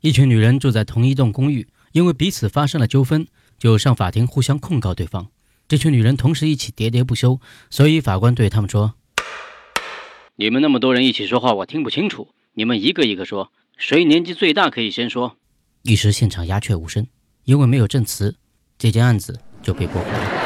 一群女人住在同一栋公寓，因为彼此发生了纠纷，就上法庭互相控告对方。这群女人同时一起喋喋不休，所以法官对他们说。你们那么多人一起说话，我听不清楚。你们一个一个说，谁年纪最大可以先说。一时现场鸦雀无声，因为没有证词，这件案子就被驳回。